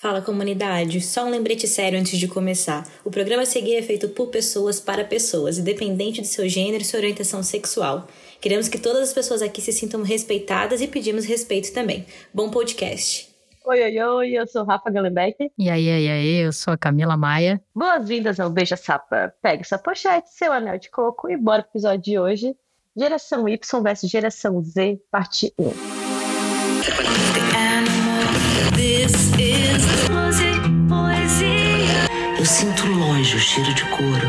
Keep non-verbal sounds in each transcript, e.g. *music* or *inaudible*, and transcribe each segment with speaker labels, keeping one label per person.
Speaker 1: Fala comunidade, só um lembrete sério antes de começar. O programa a seguir é feito por pessoas para pessoas, independente de seu gênero e sua orientação sexual. Queremos que todas as pessoas aqui se sintam respeitadas e pedimos respeito também. Bom podcast.
Speaker 2: Oi, oi, oi, eu sou Rafa Gallenbeck.
Speaker 3: E aí, aí, aí, eu sou a Camila Maia.
Speaker 2: Boas-vindas ao Beija Sapa. Pegue sua pochete, seu anel de coco e bora pro episódio de hoje. Geração Y versus Geração Z, parte 1.
Speaker 4: Eu sinto longe o cheiro de couro.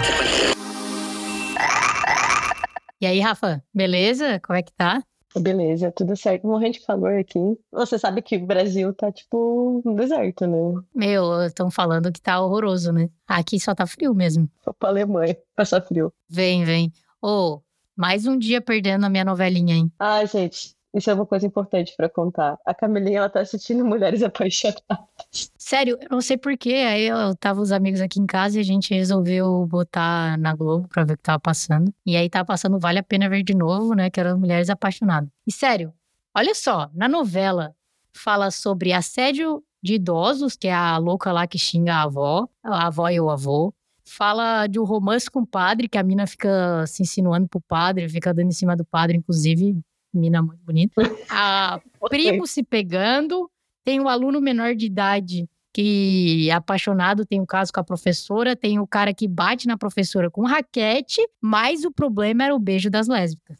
Speaker 3: E aí, Rafa, beleza? Como é que tá?
Speaker 2: Beleza, tudo certo. Morrendo de calor aqui. Você sabe que o Brasil tá tipo um deserto, né?
Speaker 3: Meu, estão falando que tá horroroso, né? Aqui só tá frio mesmo.
Speaker 2: Vou pra Alemanha, passar frio.
Speaker 3: Vem, vem. Ô, oh, mais um dia perdendo a minha novelinha, hein?
Speaker 2: Ai, gente, isso é uma coisa importante para contar. A Camilinha, ela tá assistindo Mulheres Apaixonadas.
Speaker 3: Sério, eu não sei porquê. Aí eu tava os amigos aqui em casa e a gente resolveu botar na Globo pra ver o que tava passando. E aí tava passando Vale a Pena Ver de Novo, né? Que era Mulheres Apaixonadas. E sério, olha só, na novela fala sobre assédio de idosos, que é a louca lá que xinga a avó, a avó e o avô. Fala de um romance com o padre, que a mina fica se insinuando pro padre, fica dando em cima do padre, inclusive mina muito bonita. A *laughs* primo se pegando, tem um aluno menor de idade que é apaixonado, tem um caso com a professora, tem o cara que bate na professora com raquete, mas o problema era o beijo das lésbicas.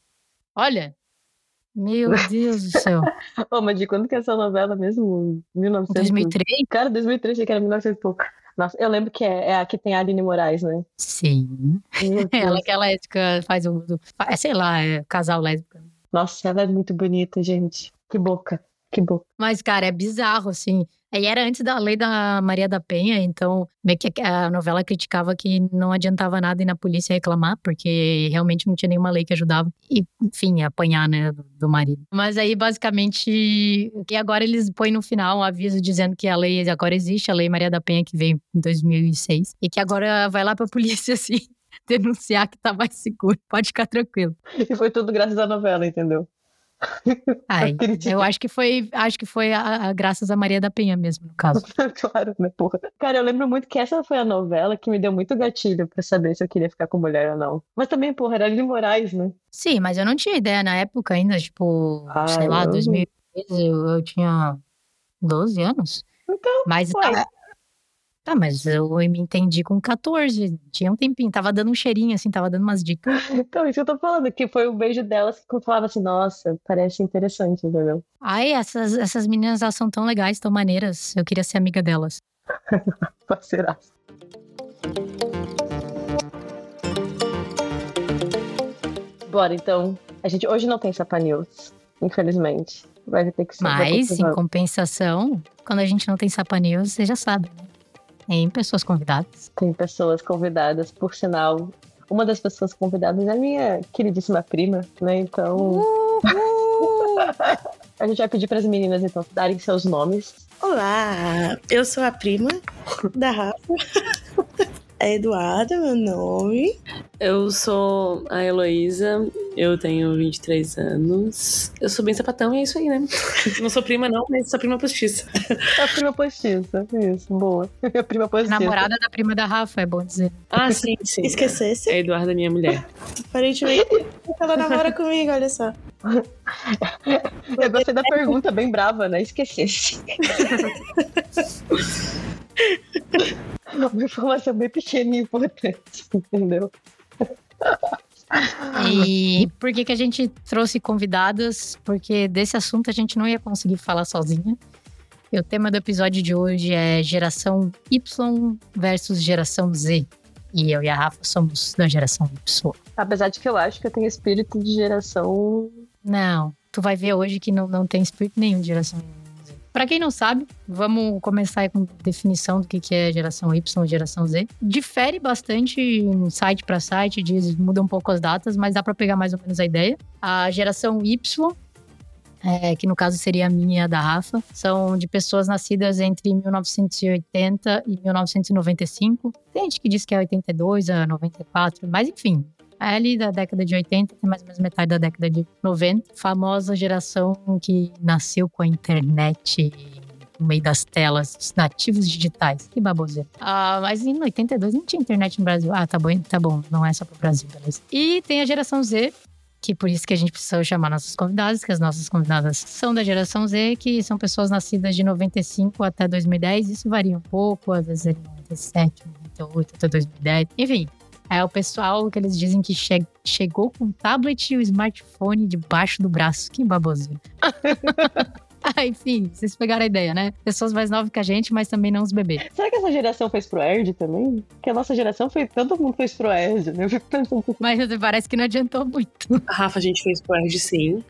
Speaker 3: Olha, meu *laughs* Deus do céu.
Speaker 2: Ô, oh, mas de quando que é essa novela mesmo? 1900...
Speaker 3: 2003?
Speaker 2: Cara, 2003, achei que era 1900 e pouco. Nossa, eu lembro que é, é, a que tem a Aline Moraes, né?
Speaker 3: Sim. *laughs* Ela que é lésbica, faz o. É, sei lá, é casal lésbico.
Speaker 2: Nossa, ela é muito bonita, gente. Que boca, que boca.
Speaker 3: Mas, cara, é bizarro, assim. E era antes da lei da Maria da Penha, então meio que a novela criticava que não adiantava nada ir na polícia reclamar, porque realmente não tinha nenhuma lei que ajudava. E, enfim, apanhar, né, do marido. Mas aí, basicamente, e agora eles põem no final um aviso dizendo que a lei agora existe, a lei Maria da Penha que veio em 2006, e que agora vai lá pra polícia, *laughs* assim *laughs* denunciar que tá mais seguro. Pode ficar tranquilo.
Speaker 2: E foi tudo graças à novela, entendeu?
Speaker 3: Ai, *laughs* eu acho que foi, acho que foi a, a, graças a Maria da Penha mesmo, no caso. *laughs*
Speaker 2: claro, né, porra. Cara, eu lembro muito que essa foi a novela que me deu muito gatilho para saber se eu queria ficar com mulher ou não. Mas também, porra, era Lili Moraes, né?
Speaker 3: Sim, mas eu não tinha ideia na época ainda, tipo, ah, sei lá, eu... 2013, eu, eu tinha 12 anos.
Speaker 2: Então,
Speaker 3: mas a, Tá, mas eu me entendi com 14, tinha um tempinho, tava dando um cheirinho, assim, tava dando umas dicas. *laughs*
Speaker 2: Então, isso que eu tô falando, que foi o beijo delas que eu falava assim, nossa, parece interessante, entendeu?
Speaker 3: Ai, essas, essas meninas elas são tão legais, tão maneiras, eu queria ser amiga delas. *laughs*
Speaker 2: Parceiraço. Bora, então. A gente hoje não tem Sapa News, infelizmente. Vai ter que ser.
Speaker 3: Mas, em compensação, quando a gente não tem Sapa News, você já sabe, né? Tem pessoas convidadas.
Speaker 2: Tem pessoas convidadas, por sinal. Uma das pessoas convidadas é a minha queridíssima prima, né? Então. *laughs* a gente vai pedir para as meninas, então, darem seus nomes.
Speaker 5: Olá, eu sou a prima da Rafa. É Eduarda, meu nome.
Speaker 6: Eu sou a Heloísa, eu tenho 23 anos. Eu sou bem sapatão e é isso aí, né? *laughs* Não sou prima, não, mas sou prima postiça.
Speaker 2: A prima postiça, isso, boa. *laughs* A prima postiça.
Speaker 3: Namorada da prima da Rafa, é bom dizer.
Speaker 6: Ah, sim, sim.
Speaker 5: Esquecesse?
Speaker 6: É a Eduarda, minha mulher.
Speaker 5: Aparentemente, ela namora comigo, olha só.
Speaker 2: Eu gostei da pergunta, bem brava, né? Esquecesse. *laughs* Uma informação bem pequena e importante, entendeu?
Speaker 3: E por que, que a gente trouxe convidadas? Porque desse assunto a gente não ia conseguir falar sozinha. E o tema do episódio de hoje é geração Y versus geração Z. E eu e a Rafa somos da geração Y.
Speaker 2: Apesar de que eu acho que eu tenho espírito de geração.
Speaker 3: Não, tu vai ver hoje que não, não tem espírito nenhum de geração para quem não sabe, vamos começar com definição do que é geração Y e geração Z. Difere bastante site para site, diz, muda um pouco as datas, mas dá para pegar mais ou menos a ideia. A geração Y é, que no caso seria a minha e a da Rafa, são de pessoas nascidas entre 1980 e 1995. Tem gente que diz que é 82 a 94, mas enfim, ali da década de 80 tem mais ou menos metade da década de 90. Famosa geração que nasceu com a internet no meio das telas, os nativos digitais. Que baboseira. Ah, mas em 82 não tinha internet no Brasil. Ah, tá bom, tá bom, não é só pro Brasil, beleza. E tem a geração Z, que por isso que a gente precisa chamar nossas convidadas, que as nossas convidadas são da geração Z, que são pessoas nascidas de 95 até 2010. Isso varia um pouco, às vezes é 97, 98 até 2010. Enfim, é o pessoal que eles dizem que che chegou com o tablet e o smartphone debaixo do braço. Que baboseiro. *laughs* Ah, enfim, vocês pegaram a ideia, né? Pessoas mais novas que a gente, mas também não os bebês.
Speaker 2: Será que essa geração fez pro Erd também? Porque a nossa geração foi. Todo mundo fez pro Erd, né? Eu fico pensando.
Speaker 3: Mas parece que não adiantou muito.
Speaker 6: A Rafa, a gente fez pro Erd sim.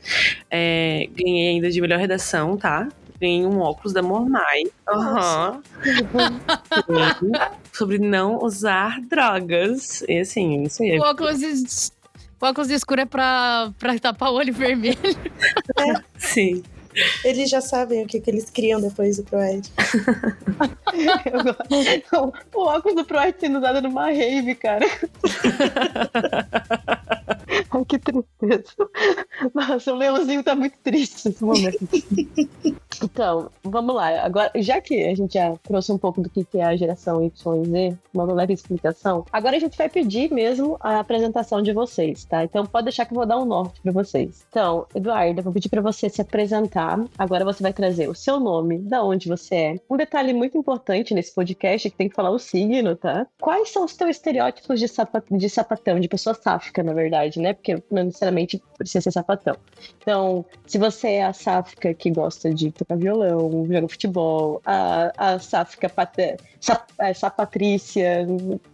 Speaker 6: É, ganhei ainda de melhor redação, tá? Ganhei um óculos da Mormai. Aham. Sim. Sobre não usar drogas. E assim, isso aí.
Speaker 3: O óculos, o óculos escuro é pra, pra tapar o olho vermelho. *laughs*
Speaker 6: Sim.
Speaker 5: Eles já sabem o que, que eles criam depois do Proed. *laughs*
Speaker 2: O óculos do Pro Erd sendo usado numa rave, cara. *laughs* *laughs* Ai, que tristeza. *laughs* Nossa, o Leãozinho tá muito triste nesse momento. *laughs* Então, vamos lá. Agora, já que a gente já trouxe um pouco do que é a geração Y e Z, uma leve explicação, agora a gente vai pedir mesmo a apresentação de vocês, tá? Então pode deixar que eu vou dar um norte pra vocês. Então, Eduardo, eu vou pedir pra você se apresentar. Agora você vai trazer o seu nome, da onde você é. Um detalhe muito importante nesse podcast é que tem que falar o signo, tá? Quais são os teus estereótipos de, sapa- de sapatão, de pessoa sáfica, na verdade, né? Porque não necessariamente precisa ser sapatão. Então, se você é a sáfica que gosta de tocar violão, joga futebol, a, a sáfica pata, sap, é, sapatrícia,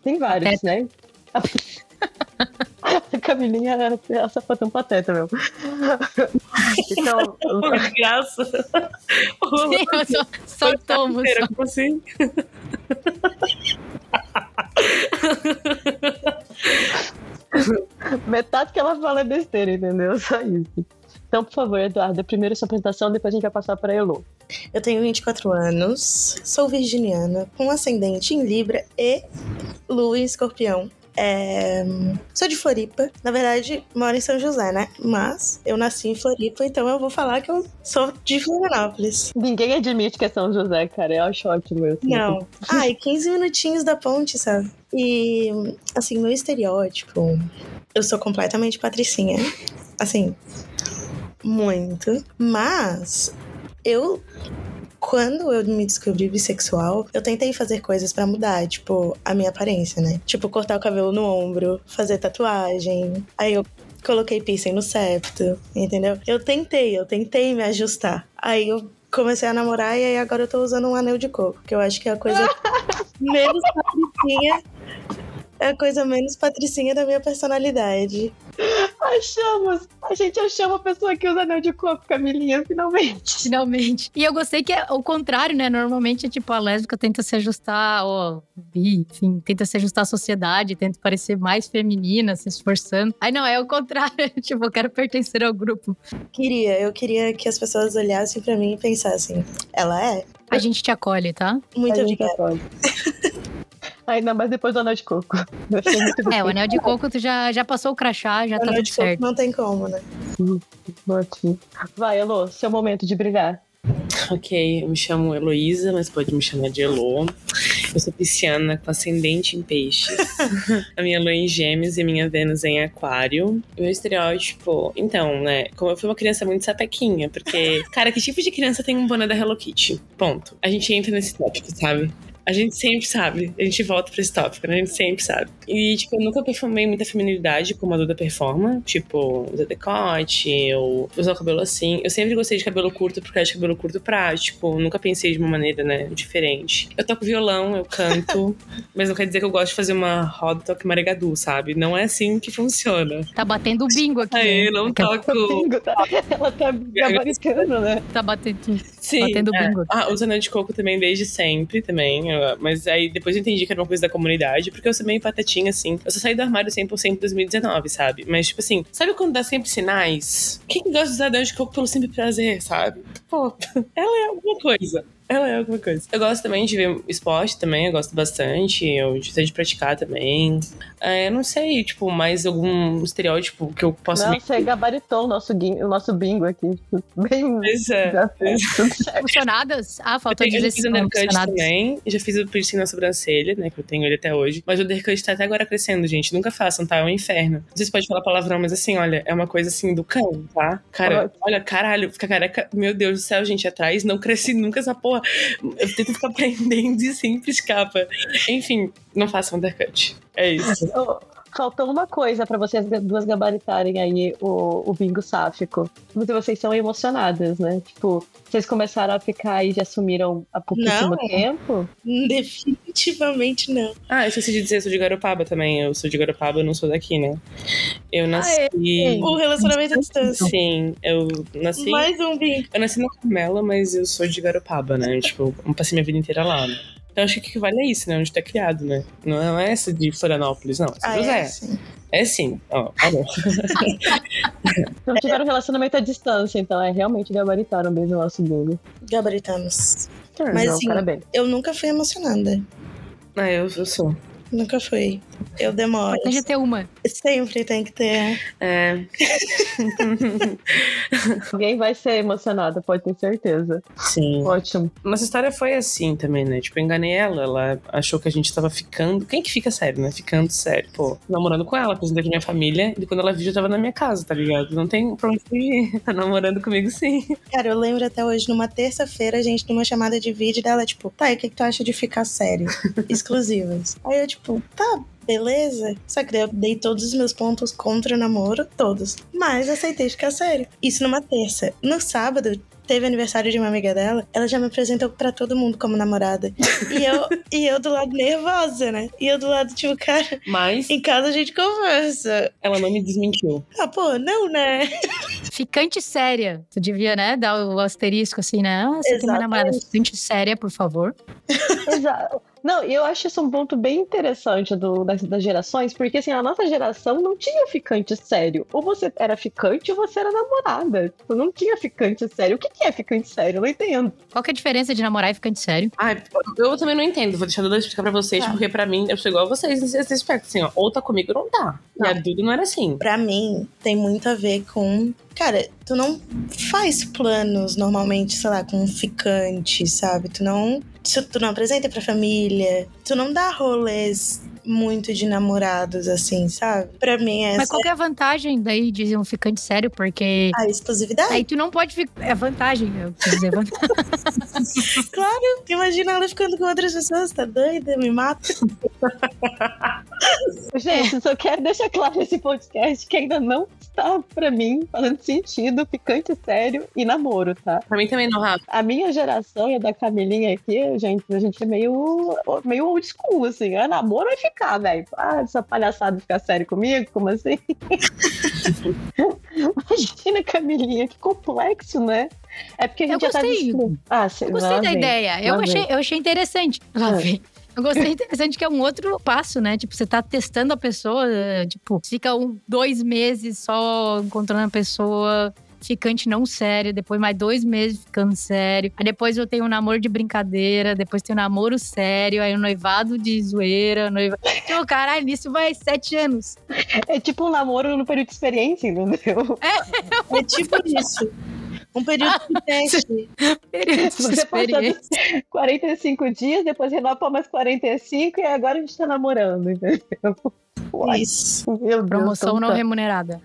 Speaker 2: tem vários, né? A Camilinha é a sapatão pateta, meu. Então, *laughs*
Speaker 6: Que graça. *laughs*
Speaker 3: Sim, eu só, só tomo. Só.
Speaker 6: Como assim? *laughs* *laughs*
Speaker 2: metade que ela fala é besteira, entendeu? *laughs* Só isso. Então, por favor, Eduardo, primeiro sua apresentação, depois a gente vai passar para Elo.
Speaker 5: Eu tenho 24 anos, sou virginiana, com ascendente em Libra e Lua em Escorpião. É, Sou de Floripa, na verdade moro em São José, né? Mas eu nasci em Floripa, então eu vou falar que eu sou de Florianópolis.
Speaker 2: Ninguém admite que é São José, cara. Eu acho ótimo isso.
Speaker 5: Não. Ai, 15 minutinhos da ponte, sabe? E, assim, meu estereótipo, eu sou completamente patricinha. Assim, muito. Mas, eu. Quando eu me descobri bissexual, eu tentei fazer coisas pra mudar, tipo, a minha aparência, né? Tipo, cortar o cabelo no ombro, fazer tatuagem. Aí eu coloquei piercing no septo, entendeu? Eu tentei, eu tentei me ajustar. Aí eu comecei a namorar e aí agora eu tô usando um anel de coco, que eu acho que é a coisa *laughs* menos patricinha. É a coisa menos patricinha da minha personalidade.
Speaker 2: Achamos! A gente achou uma pessoa que usa anel de coco, Camilinha, finalmente.
Speaker 3: Finalmente. E eu gostei que é o contrário, né? Normalmente é tipo a lésbica tenta se ajustar, ó, bi, enfim, tenta se ajustar à sociedade, tenta parecer mais feminina, se esforçando. Aí não, é o contrário. *laughs* tipo, eu quero pertencer ao grupo.
Speaker 5: Queria, eu queria que as pessoas olhassem pra mim e pensassem, ela é?
Speaker 3: A gente te acolhe, tá?
Speaker 5: Muito
Speaker 2: A gente
Speaker 5: obrigada. *laughs*
Speaker 2: Ainda mais depois do anel de coco. *laughs* Eu achei muito
Speaker 3: É, o anel de coco tu já, já passou o crachá, já tá
Speaker 5: Anel
Speaker 3: tudo
Speaker 5: de coco
Speaker 3: certo.
Speaker 5: Não tem como, né?
Speaker 2: ótimo. Vai, Elô, seu momento de brilhar.
Speaker 6: Ok, eu me chamo Heloísa, mas pode me chamar de Elo. Eu sou pisciana com ascendente em peixes. *laughs* a minha lua em gêmeos e a minha Vênus em aquário. O meu estereótipo, então, né? Como eu fui uma criança muito sapequinha, porque, cara, que tipo de criança tem um boné da Hello Kitty? Ponto. A gente entra nesse tópico, sabe? A gente sempre sabe. A gente volta pra esse tópico, né? A gente sempre sabe. E, tipo, eu nunca performei muita feminilidade como a Duda performa. Tipo, usar decote, ou usar o cabelo assim. Eu sempre gostei de cabelo curto porque eu acho cabelo curto prático. Nunca pensei de uma maneira, né, diferente. Eu toco violão, eu canto. *laughs* mas não quer dizer que eu gosto de fazer uma roda toque maregadu, sabe? Não é assim que funciona.
Speaker 3: Tá batendo bingo aqui.
Speaker 6: Aí,
Speaker 3: né?
Speaker 6: não toco.
Speaker 2: Bingo, tá? Ela tá *laughs* gabaritando, né?
Speaker 3: Tá batendo.
Speaker 6: Sim.
Speaker 3: Batendo
Speaker 6: é.
Speaker 3: bingo.
Speaker 6: Ah, uso anel de coco também desde sempre, também. Mas aí depois eu entendi que era uma coisa da comunidade, porque eu sou meio patatinha, assim. Eu só saí do armário 100% em 2019, sabe? Mas, tipo assim, sabe quando dá sempre sinais? Quem gosta de usar anel de coco pelo simples prazer, sabe? Pô, *laughs* ela é alguma coisa. Ela é alguma coisa. Eu gosto também de ver esporte também, eu gosto bastante. Eu sei de praticar também. É, eu não sei, tipo, mais algum estereótipo que eu possa
Speaker 2: Não,
Speaker 6: me.
Speaker 2: você gabaritou o nosso, o nosso bingo aqui. tipo, Bem.
Speaker 6: Pois é.
Speaker 2: Já fez tudo certo.
Speaker 3: Emocionadas? Ah, faltou dizer
Speaker 6: já fiz
Speaker 3: se
Speaker 6: undercut também. Já fiz o piercing na sobrancelha, né? Que eu tenho ele até hoje. Mas o undercut tá até agora crescendo, gente. Nunca façam, tá? É um inferno. Não sei se pode falar palavrão, mas assim, olha, é uma coisa assim do cão, tá? Cara, olha, caralho, fica careca. Meu Deus do céu, gente, atrás não cresci nunca essa porra. Eu tento ficar *laughs* prendendo e sempre escapa. Enfim, não façam undercut. É isso. *laughs*
Speaker 2: Faltou uma coisa pra vocês duas gabaritarem aí o, o bingo sáfico. Mas vocês são emocionadas, né? Tipo, vocês começaram a ficar e já assumiram há pouquíssimo
Speaker 5: Não.
Speaker 2: tempo. *laughs*
Speaker 5: Definitivamente não.
Speaker 6: Ah, eu esqueci de dizer, eu sou de Garopaba também. Eu sou de Garopaba, eu não sou daqui, né? Eu nasci.
Speaker 5: O relacionamento à distância.
Speaker 6: Sim, eu nasci.
Speaker 5: Mais um bingo.
Speaker 6: Eu nasci na Carmela, mas eu sou de Garopaba, né? *laughs* Tipo, eu passei minha vida inteira lá, né? Então acho que equivale a isso, né? Onde tá criado, né? Não é essa de Florianópolis, não. É
Speaker 5: Ah,
Speaker 6: José.
Speaker 5: é, sim.
Speaker 6: É sim. Ó, falou. *laughs*
Speaker 2: Não tiveram relacionamento à distância, então é realmente gabaritaram mesmo o nosso bingo.
Speaker 5: Gabaritamos. Mas
Speaker 2: Não,
Speaker 5: assim,
Speaker 2: parabéns.
Speaker 5: eu nunca fui emocionada.
Speaker 6: ah, eu, eu sou.
Speaker 5: Nunca fui. Eu demoro.
Speaker 3: Importante é ter uma.
Speaker 5: Sempre tem que ter.
Speaker 6: É. *laughs*
Speaker 2: Alguém vai ser emocionada, pode ter certeza.
Speaker 6: Sim.
Speaker 2: Ótimo.
Speaker 6: Nossa história foi assim também, né? Tipo, eu enganei ela. Ela achou que a gente tava ficando. Quem que fica sério, né? Ficando sério. Pô, namorando com ela, apresentei pra minha família. E quando ela viu, já tava na minha casa, tá ligado? Não tem pra onde fugir. Tá namorando comigo sim.
Speaker 5: Cara, eu lembro até hoje, numa terça-feira, a gente numa chamada de vídeo dela, tipo, tá, e o que, que tu acha de ficar sério? *laughs* Exclusivas. Aí eu, tipo, tá, beleza. Só que daí eu dei todos os meus pontos contra o namoro, todos. Mas aceitei ficar sério. Isso numa terça. No sábado, teve aniversário de uma amiga dela, ela já me apresentou pra todo mundo como namorada. E eu, e eu do lado nervosa, né? E eu do lado, tipo, cara,
Speaker 6: Mas
Speaker 5: em casa a gente conversa.
Speaker 6: ela não me desmentiu.
Speaker 5: Ah, pô, não, né?
Speaker 3: Ficante séria. Tu devia, né, dar o asterisco assim, né? Ah, você tem uma namorada ficante séria, por favor.
Speaker 2: Exato. Não, e eu acho isso um ponto bem interessante do, das, das gerações, porque assim, a nossa geração não tinha ficante sério. Ou você era ficante ou você era namorada. Tipo, Não tinha ficante sério. O que que é ficante sério? Eu não entendo.
Speaker 3: Qual que é a diferença de namorar e ficante sério?
Speaker 6: Ai, eu também não entendo. Vou deixar a Duda explicar pra vocês,
Speaker 5: Tá.
Speaker 6: porque pra mim, eu sou igual a vocês nesse aspecto. Assim, ó, ou tá comigo ou não tá. E a Duda não era assim.
Speaker 5: Pra mim, tem muito a ver com. Cara, tu não faz planos normalmente, sei lá, com um ficante, sabe? Tu não. Tu tu não apresenta pra família. Tu não dá rolês muito de namorados, assim, sabe? Pra mim, essa
Speaker 3: Mas qual que é a vantagem daí de um ficante sério? Porque
Speaker 5: é a exclusividade.
Speaker 3: aí tu não pode ficar. É vantagem, eu quis dizer vantagem. *laughs*
Speaker 5: Claro, imagina ela ficando com outras pessoas, tá doida? Me mata. *laughs*
Speaker 2: Gente, só quero deixar claro nesse podcast que ainda não está, pra mim, fazendo sentido ficante sério e namoro, tá?
Speaker 6: Pra mim também não, Rafa.
Speaker 2: A minha geração e a da Camilinha aqui, gente, a gente é meio, meio old school, assim. É namoro vai velho. Ah, essa palhaçada ficar sério comigo? Como assim? *laughs* Imagina, Camilinha, que complexo, né? É porque a gente
Speaker 3: Eu
Speaker 2: já tá
Speaker 3: gostei.
Speaker 2: descrevendo. Ah, cê-
Speaker 3: Eu gostei da
Speaker 2: vem.
Speaker 3: ideia. Eu achei,
Speaker 2: vem.
Speaker 3: eu achei interessante. Lá
Speaker 2: Ah.
Speaker 3: vem. Eu gostei interessante que é um outro passo, né? Tipo, você tá testando a pessoa, eh, tipo, fica um, dois meses só encontrando a pessoa, ficante não sério, depois mais dois meses ficando sério. Aí depois eu tenho um namoro de brincadeira, depois tem um namoro sério, aí um noivado de zoeira, noiva... Tipo, caralho, isso vai sete anos.
Speaker 2: É tipo um namoro no período de experiência, entendeu?
Speaker 5: É tipo isso. Um período de teste. *laughs*
Speaker 3: Período de
Speaker 2: Você passa
Speaker 3: experiência.
Speaker 2: 45 dias, depois renova mais 45 e agora a gente tá namorando, entendeu? Uai,
Speaker 5: Isso.
Speaker 2: meu Deus,
Speaker 3: Promoção não
Speaker 2: tá.
Speaker 3: remunerada.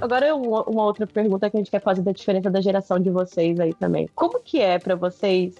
Speaker 2: Agora uma, outra pergunta que a gente quer fazer da diferença da geração de vocês aí também. Como que é pra vocês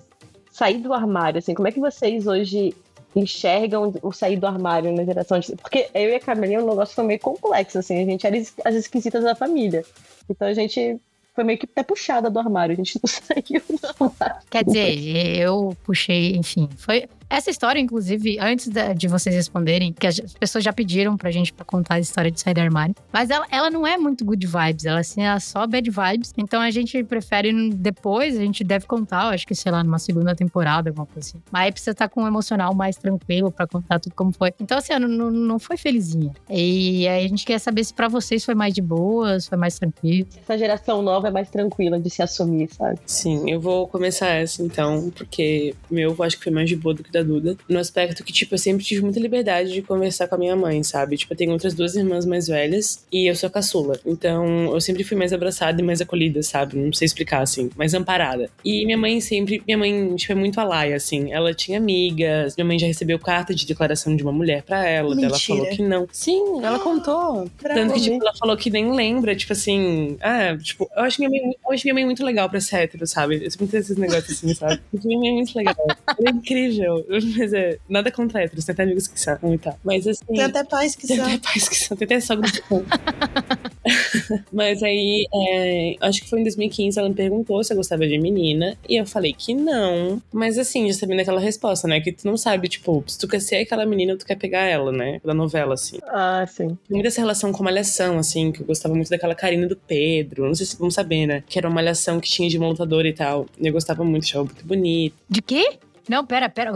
Speaker 2: sair do armário, assim? Como é que vocês hoje enxergam o sair do armário na geração de... Porque eu e a Camilinha, o negócio foi meio complexo, assim. A gente era as esquisitas da família. Então a gente foi meio que até puxada do armário. A gente não *laughs* saiu do armário.
Speaker 3: Quer dizer, eu puxei, enfim, foi. Essa história, inclusive, antes de vocês responderem, que as pessoas já pediram pra gente pra contar a história de sair do armário. Mas ela, ela não é muito good vibes, ela assim, é só bad vibes. Então a gente prefere depois, a gente deve contar, eu acho que, sei lá, numa segunda temporada, alguma coisa assim. Mas aí precisa estar com um emocional mais tranquilo pra contar tudo como foi. Então, assim, não, não, não foi felizinha. E aí a gente quer saber se pra vocês foi mais de boas, foi mais tranquilo.
Speaker 2: Essa geração nova é mais tranquila de se assumir, sabe?
Speaker 6: Sim, eu vou começar essa então, porque meu eu acho que foi mais de boa do que da Duda. No aspecto que, tipo, eu sempre tive muita liberdade de conversar com a minha mãe, sabe? Tipo, eu tenho outras duas irmãs mais velhas e eu sou a caçula. Então, eu sempre fui mais abraçada e mais acolhida, sabe? Não sei explicar, assim, mais amparada. E minha mãe sempre, minha mãe, tipo, é muito alaia, assim. Ela tinha amigas, minha mãe já recebeu carta de declaração de uma mulher pra ela, daí ela
Speaker 5: Mentira.
Speaker 6: falou que não. Sim, ela contou. Tanto que, tipo, ela falou que nem lembra, tipo assim. Ah, tipo, eu acho minha mãe, eu acho minha mãe muito legal pra ser hétero, sabe? Eu sempre tenho esses negócios assim, sabe? Minha mãe é muito legal. Ela é incrível. *laughs* Mas é nada contra héteros, tem até amigos que são e tal. Mas assim.
Speaker 5: Tem até pais que *laughs*
Speaker 6: Tem
Speaker 5: são.
Speaker 6: até pais que são, tem até sogra que são. *laughs* Mas aí, é, acho que foi em 2015, ela me perguntou se eu gostava de menina. E eu falei que não. Mas assim, já sabendo aquela resposta, né? Que tu não sabe, tipo, se tu quer ser aquela menina tu quer pegar ela, né? Da novela, assim.
Speaker 2: Ah, sim.
Speaker 6: Tem muita essa relação com Malhação, assim, que eu gostava muito daquela Karina do Pedro. Não sei se vão saber, né? Que era uma Malhação que tinha de uma lutadora e tal. E eu gostava muito, achava muito bonito.
Speaker 3: De quê? Não, pera, pera.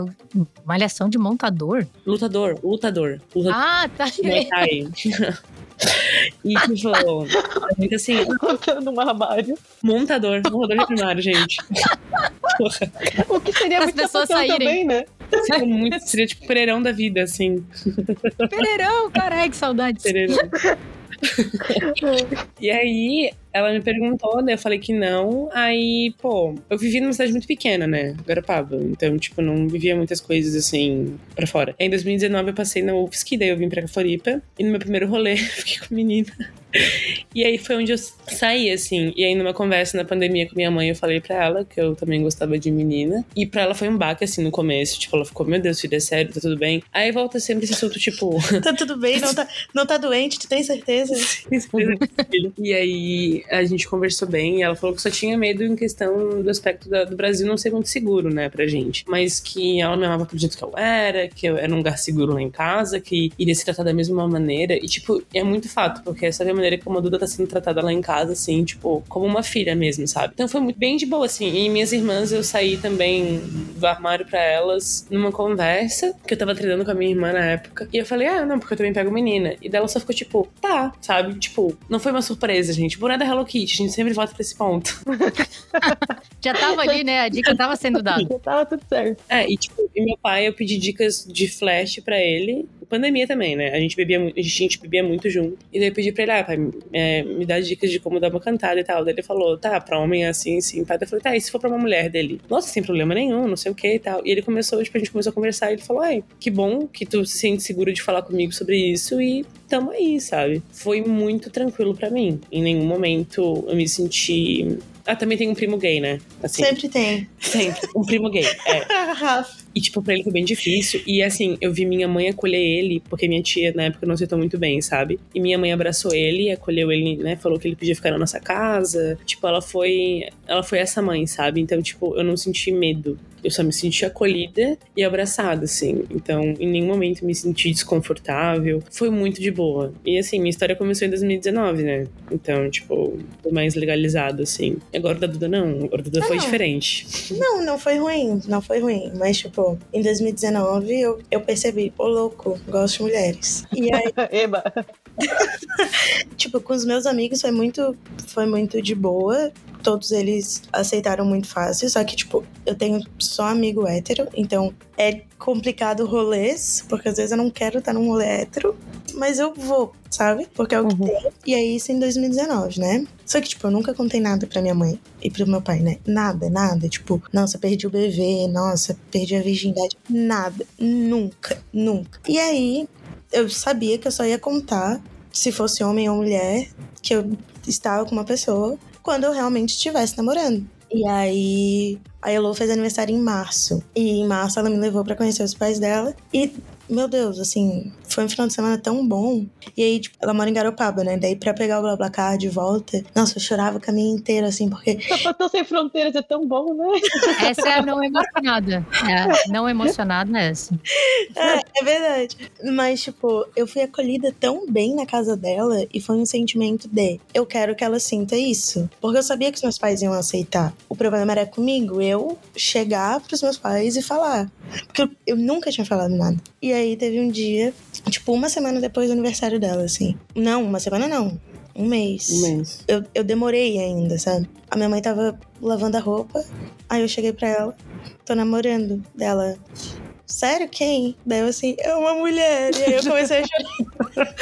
Speaker 3: Malhação de montador?
Speaker 6: Lutador, lutador. Lutador
Speaker 3: Ah, tá.
Speaker 6: Muay Thai. *laughs* E, tipo, é muito assim,
Speaker 2: Contando um armário.
Speaker 6: montador, montador de armário, gente. Porra,
Speaker 2: O que seria
Speaker 3: As
Speaker 2: muito
Speaker 3: pessoas saírem.
Speaker 2: também, né?
Speaker 6: seria muito, seria tipo pereirão da vida, assim.
Speaker 3: Pereirão, caralho, que saudades.
Speaker 6: Pereirão. *laughs* E aí, ela me perguntou, né? Eu falei que não. Aí, pô, eu vivi numa cidade muito pequena, né? Garopaba. Então, tipo, não vivia muitas coisas assim pra fora. Em 2019, eu passei na UFSC, daí eu vim pra Floripa. E no meu primeiro rolê, *laughs* eu fiquei com menina. E aí foi onde eu saí, assim. E aí, numa conversa na pandemia com minha mãe, eu falei pra ela que eu também gostava de menina. E pra ela foi um baque, assim, no começo. Tipo, ela ficou, meu Deus, filho, é sério, tá tudo bem? Aí volta sempre esse assunto, tipo, *laughs*
Speaker 5: Tá tudo bem, não tá, não tá doente, tu tem certeza? *laughs*
Speaker 6: e aí a gente conversou bem e ela falou que só tinha medo em questão do aspecto da- do Brasil não ser muito seguro, né, pra gente. Mas que ela me amava do jeito que eu era, que eu era um lugar seguro lá em casa, que iria se tratar da mesma maneira. E, tipo, é muito fato, porque essa é a maneira como a Duda tá sendo tratada lá em casa, assim, tipo, como uma filha mesmo, sabe? Então foi muito bem de boa, assim. E minhas irmãs, eu saí também do armário pra elas numa conversa, que eu tava treinando com a minha irmã na época. E eu falei, ah, não, porque eu também pego menina. E dela só ficou tipo, tá, sabe? Tipo, não foi uma surpresa, gente. Boné da Hello Kitty, a gente sempre volta pra esse ponto. *laughs*
Speaker 3: Já tava ali, né? A dica tava sendo dada.
Speaker 2: Já tava tudo certo.
Speaker 6: É, e tipo, e meu pai, eu pedi dicas de flash pra ele. Pandemia também, né? A gente bebia muito, a gente bebia muito junto. E daí eu pedi pra ele, ah, pai, é, me dá dicas de como dar uma cantada e tal. Daí ele falou, tá, pra homem é assim, sim, pai. Daí eu falei, tá, e se for pra uma mulher dele? Nossa, sem problema nenhum, não sei o que e tal. E ele começou, tipo, a gente começou a conversar e ele falou, ai, que bom que tu se sente seguro de falar comigo sobre isso e tamo aí, sabe? Foi muito tranquilo pra mim. Em nenhum momento eu me senti. Ah, também tem um primo gay, né? Assim,
Speaker 5: Sempre tem. *laughs*
Speaker 6: sempre. Um primo gay, é. *laughs*
Speaker 5: Rafa.
Speaker 6: E, tipo, pra ele foi bem difícil. E, assim, eu vi minha mãe acolher ele, porque minha tia, na época, não aceitou muito bem, sabe? E minha mãe abraçou ele, acolheu ele, né? Falou que ele podia ficar na nossa casa. Tipo, ela foi... Ela foi essa mãe, sabe? Então, tipo, eu não senti medo. Eu só me senti acolhida e abraçada, assim. Então, em nenhum momento me senti desconfortável. Foi muito de boa. E, assim, minha história começou em 2019, né? Então, tipo, foi mais legalizado, assim. Agora da Duda, não. Agora da Duda foi
Speaker 5: Não.
Speaker 6: diferente.
Speaker 5: Não, não foi ruim, não foi ruim. Mas, tipo, em 2019 eu, eu percebi, ô louco, gosto de mulheres. E aí, *laughs*
Speaker 2: Eba. *laughs*
Speaker 5: tipo, com os meus amigos foi muito, foi muito de boa. Todos eles aceitaram muito fácil. Só que, tipo, eu tenho só amigo hétero, então é complicado rolês, porque às vezes eu não quero estar num rolê hétero, mas eu vou, sabe? Porque é o que
Speaker 2: Uhum.
Speaker 5: tem. E aí, isso em 2019, né? Só que, tipo, eu nunca contei nada pra minha mãe e pro meu pai, né? Nada, nada. Tipo, nossa, perdi o bebê, nossa, perdi a virgindade. Nada. Nunca, nunca. E aí, eu sabia que eu só ia contar se fosse homem ou mulher, que eu estava com uma pessoa, quando eu realmente estivesse namorando. E aí, a Elo fez aniversário em março. E em março ela me levou pra conhecer os pais dela. E meu Deus, assim, foi um final de semana tão bom. E aí, tipo, ela mora em Garopaba, né? Daí pra pegar o BlaBlaCar de volta, nossa, eu chorava o caminho inteiro, assim, porque.
Speaker 2: Sapatão sem fronteiras é tão bom, né? *laughs*
Speaker 3: Essa é a não emocionada. É, a não emocionada é essa.
Speaker 5: É, é verdade. Mas, tipo, eu fui acolhida tão bem na casa dela e foi um sentimento de eu quero que ela sinta isso. Porque eu sabia que os meus pais iam aceitar. O problema era comigo, eu chegar pros meus pais e falar. Porque eu, eu nunca tinha falado nada. E aí teve um dia, tipo, uma semana depois do aniversário dela, assim. Não, uma semana não. Um mês.
Speaker 6: Um mês.
Speaker 5: Eu, eu demorei ainda, sabe? A minha mãe tava lavando a roupa. Aí eu cheguei pra ela, tô namorando dela. Sério, quem? Daí eu assim, é uma mulher. E aí eu comecei a chorar.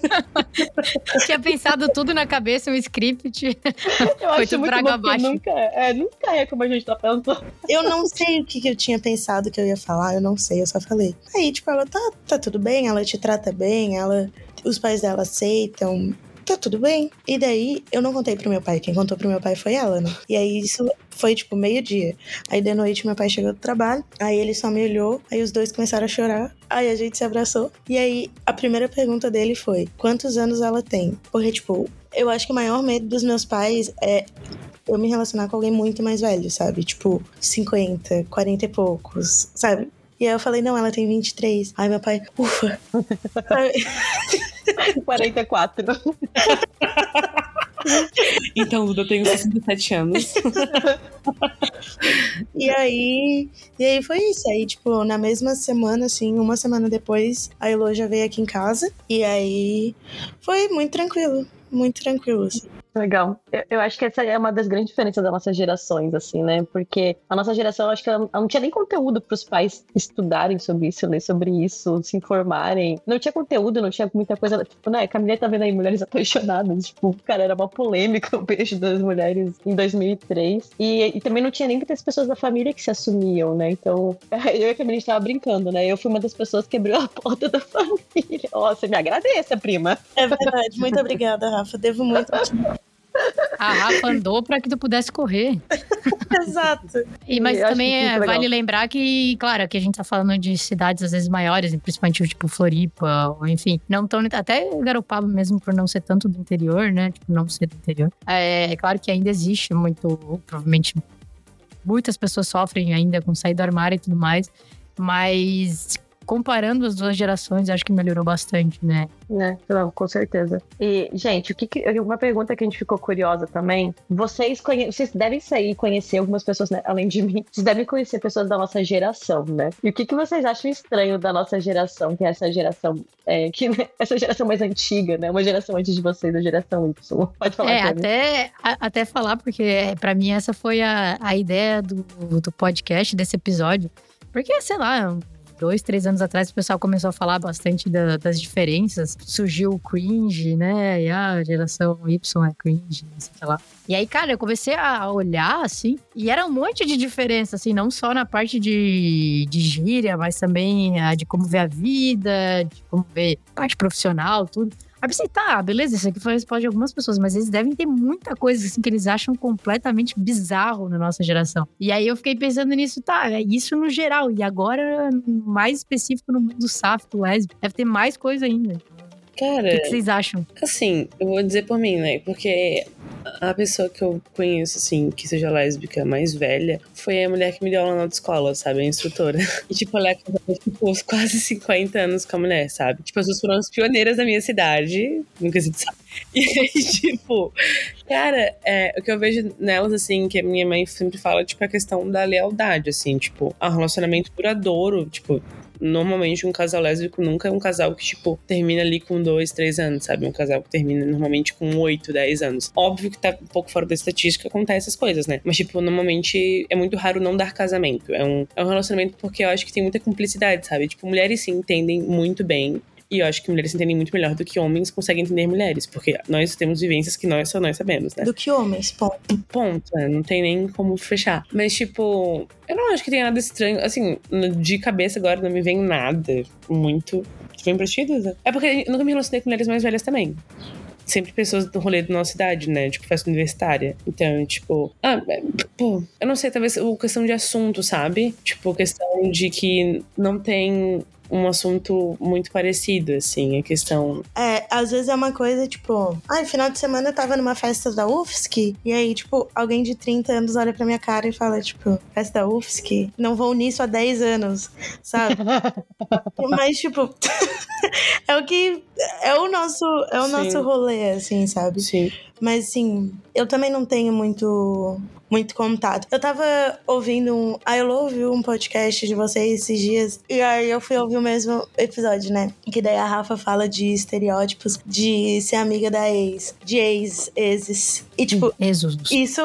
Speaker 5: *laughs*
Speaker 3: Tinha pensado tudo na cabeça, um script.
Speaker 2: Eu *laughs*
Speaker 3: Foi
Speaker 2: acho muito bom
Speaker 3: abaixo.
Speaker 2: nunca, é, nunca é como a gente tá pensando.
Speaker 5: Eu não sei o que, que eu tinha pensado que eu ia falar, eu não sei, eu só falei. Aí, tipo, ela tá, tá tudo bem, ela te trata bem, ela. Os pais dela aceitam. Tá tudo bem. E daí, eu não contei pro meu pai. Quem contou pro meu pai foi ela, né? E aí, isso foi, tipo, meio-dia. Aí, de noite, meu pai chegou do trabalho. Aí, ele só me olhou. Aí, os dois começaram a chorar. Aí, a gente se abraçou. E aí, a primeira pergunta dele foi: quantos anos ela tem? Porque, tipo, eu acho que o maior medo dos meus pais é eu me relacionar com alguém muito mais velho, sabe? Tipo, 50, 40 e poucos, sabe? E aí eu falei, não, ela tem 23. Aí meu pai, ufa. *laughs* Sabe?
Speaker 2: 44. *laughs*
Speaker 6: Então, Duda, eu tenho 67 anos.
Speaker 5: e aí, e aí foi isso. Aí, tipo, na mesma semana, assim, uma semana depois, a Elo já veio aqui em casa. E aí foi muito tranquilo. Muito tranquilo, assim.
Speaker 2: Legal. Eu, eu acho que essa é uma das grandes diferenças das nossas gerações, assim, né? Porque a nossa geração, eu acho que ela, ela não tinha nem conteúdo para os pais estudarem sobre isso, ler sobre isso, se informarem. Não tinha conteúdo, não tinha muita coisa. Tipo, né? Camila tá vendo aí mulheres apaixonadas. Tipo, cara, era uma polêmica *laughs* o beijo das mulheres em 2003. E, e também não tinha nem muitas pessoas da família que se assumiam, né? Então, *laughs* eu e a Camila estava brincando, né? Eu fui uma das pessoas que abriu a *laughs* porta da família. Ó, você me agradeça, prima.
Speaker 5: É verdade. Muito obrigada, Rafa. Devo muito. a ti.
Speaker 3: A Rafa andou pra que tu pudesse correr. *laughs*
Speaker 5: Exato.
Speaker 3: E, mas
Speaker 2: Eu
Speaker 3: também é, vale lembrar que, claro, aqui a gente tá falando de cidades às vezes maiores, principalmente tipo Floripa, ou enfim, não tão. Até Garopaba mesmo, por não ser tanto do interior, né? Tipo, não ser do interior. É, é claro que ainda existe muito, provavelmente muitas pessoas sofrem ainda com sair do armário e tudo mais, mas comparando as duas gerações, acho que melhorou bastante, né?
Speaker 2: Né, não, com certeza. E, gente, o que que- uma pergunta que a gente ficou curiosa também. Vocês, conhe, vocês devem sair e conhecer algumas pessoas, né, além de mim. Vocês devem conhecer pessoas da nossa geração, né? E o que, que vocês acham estranho da nossa geração, que é essa geração, é, que, né, *laughs* essa geração mais antiga, né? Uma geração antes de vocês, a geração Y. Pode falar,
Speaker 3: É, até, a- até falar, porque é, pra mim essa foi a, a ideia do, do podcast, desse episódio. Porque, sei lá, dois, três anos atrás o pessoal começou a falar bastante da- das diferenças. Surgiu o cringe, né? E a geração Y é cringe, sei lá. E aí, cara, eu comecei a olhar, assim, e era um monte de diferença, assim, não só na parte de, de gíria, mas também a de como ver a vida, de como ver parte profissional, tudo. Aí pensei, tá, beleza, isso aqui foi a resposta de algumas pessoas, mas eles devem ter muita coisa assim que eles acham completamente bizarro na nossa geração. E aí eu fiquei pensando nisso, tá, é isso no geral. E agora, mais específico no mundo sáfico, lésbico, deve ter mais coisa ainda. O
Speaker 6: Cara,
Speaker 3: que, que vocês acham?
Speaker 6: assim, eu vou dizer por mim, né? Porque a pessoa que eu conheço, assim, que seja lésbica mais velha, foi a mulher que me deu aula na autoescola, sabe? A instrutora. *laughs* E, tipo, ela é tipo, quase 50 anos com a mulher, sabe? Tipo, as duas foram as pioneiras da minha cidade, nunca se sabe. *laughs* E aí, tipo, cara, é, o que eu vejo nelas, assim, que a minha mãe sempre fala, tipo, é a questão da lealdade, assim, tipo, um relacionamento duradouro, tipo, normalmente um casal lésbico nunca é um casal que, tipo, termina ali com dois, três anos, sabe? Um casal que termina normalmente com oito, dez anos. Óbvio que tá um pouco fora da estatística, acontece essas coisas, né? Mas, tipo, normalmente é muito raro não dar casamento. É um, é um relacionamento porque eu acho que tem muita cumplicidade, sabe? Tipo, mulheres se entendem muito bem. E eu acho que mulheres entendem muito melhor do que homens conseguem entender mulheres. Porque nós temos vivências que nós só nós sabemos, né?
Speaker 5: Do que homens, ponto.
Speaker 6: ponto, né? Não tem nem como fechar. Mas, tipo, eu não acho que tenha nada estranho. Assim, de cabeça agora não me vem nada muito. Vem pra ti, Duda? É porque eu nunca me relacionei com mulheres mais velhas também. Sempre pessoas do rolê da nossa idade, né? Tipo, festa universitária. Então, tipo. Ah, é, pô, eu não sei, talvez o questão de assunto, sabe? Tipo, questão de que não tem um assunto muito parecido, assim, a questão.
Speaker 5: É, às vezes é uma coisa, tipo, ai, final de semana eu tava numa festa da UFSC, e aí, tipo, alguém de 30 anos olha pra minha cara e fala, tipo, festa da UFSC? Não vou nisso há 10 anos, sabe? *laughs* Mas, tipo, *laughs* é o que. É o nosso, é o
Speaker 6: Sim.
Speaker 5: nosso rolê, assim, sabe?
Speaker 6: Sim.
Speaker 5: Mas assim, eu também não tenho muito muito contato. Eu tava ouvindo um. Ah, eu ouvi um podcast de vocês esses dias. E aí eu fui ouvir o mesmo episódio, né? Que daí a Rafa fala de estereótipos de ser amiga da ex, de ex, exes. E, tipo,
Speaker 3: Jesus.
Speaker 5: isso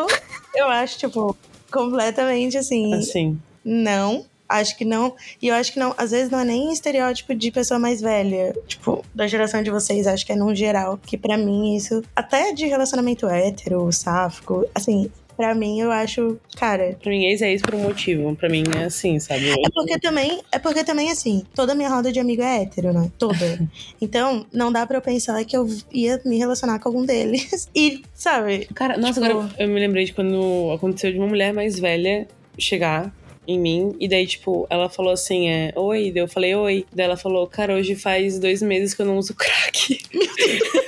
Speaker 5: eu acho, tipo, completamente assim.
Speaker 6: Assim.
Speaker 5: Não. Acho que não. E eu acho que não. Às vezes não é nem estereótipo de pessoa mais velha. Tipo, da geração de vocês. Acho que é num geral. Que pra mim isso. Até de relacionamento hétero, sáfico. Assim, pra mim eu acho. Cara.
Speaker 6: Pra mim, ex é isso por um motivo. Pra mim é assim, sabe?
Speaker 5: É porque também. É porque também, assim. Toda minha roda de amigo é hétero, né? Toda. *laughs* Então, não dá pra eu pensar que eu ia me relacionar com algum deles. *laughs* E, sabe?
Speaker 6: Cara, nossa,
Speaker 5: Tipo-
Speaker 6: agora eu me lembrei de quando aconteceu de uma mulher mais velha chegar em mim, e daí, tipo, ela falou assim, é, oi, daí eu falei, oi. Daí ela falou, cara, hoje faz dois meses que eu não uso crack. *laughs*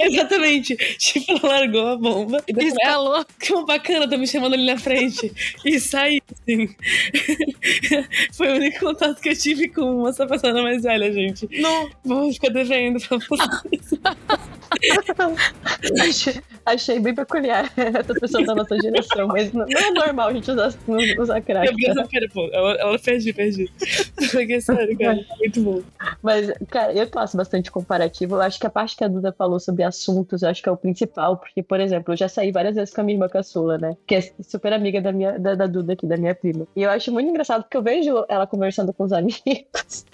Speaker 6: Exatamente. Tipo, ela largou a bomba. E eu falei, ah,
Speaker 3: Escalou.
Speaker 6: que bacana, tá me chamando ali na frente. E saí, assim. *laughs* Foi o único contato que eu tive com essa pessoa mais velha, gente. Não, vou ficar devendo pra vocês. *laughs* *laughs*
Speaker 2: achei, achei bem peculiar essa pessoa da nossa geração, mas não, não é normal a gente usar, usar crack.
Speaker 6: Eu vi essa feira, pô. Ela, ela perdi, perdi. *laughs* Porque, sério, cara, muito bom.
Speaker 2: Mas, cara, eu faço bastante comparativo. Eu acho que a parte que a Duda falou sobre assuntos, eu acho que é o principal, porque, por exemplo, eu já saí várias vezes com a minha irmã caçula, né? Que é super amiga da, minha, da, da Duda aqui, da minha prima. E eu acho muito engraçado porque eu vejo ela conversando com os amigos.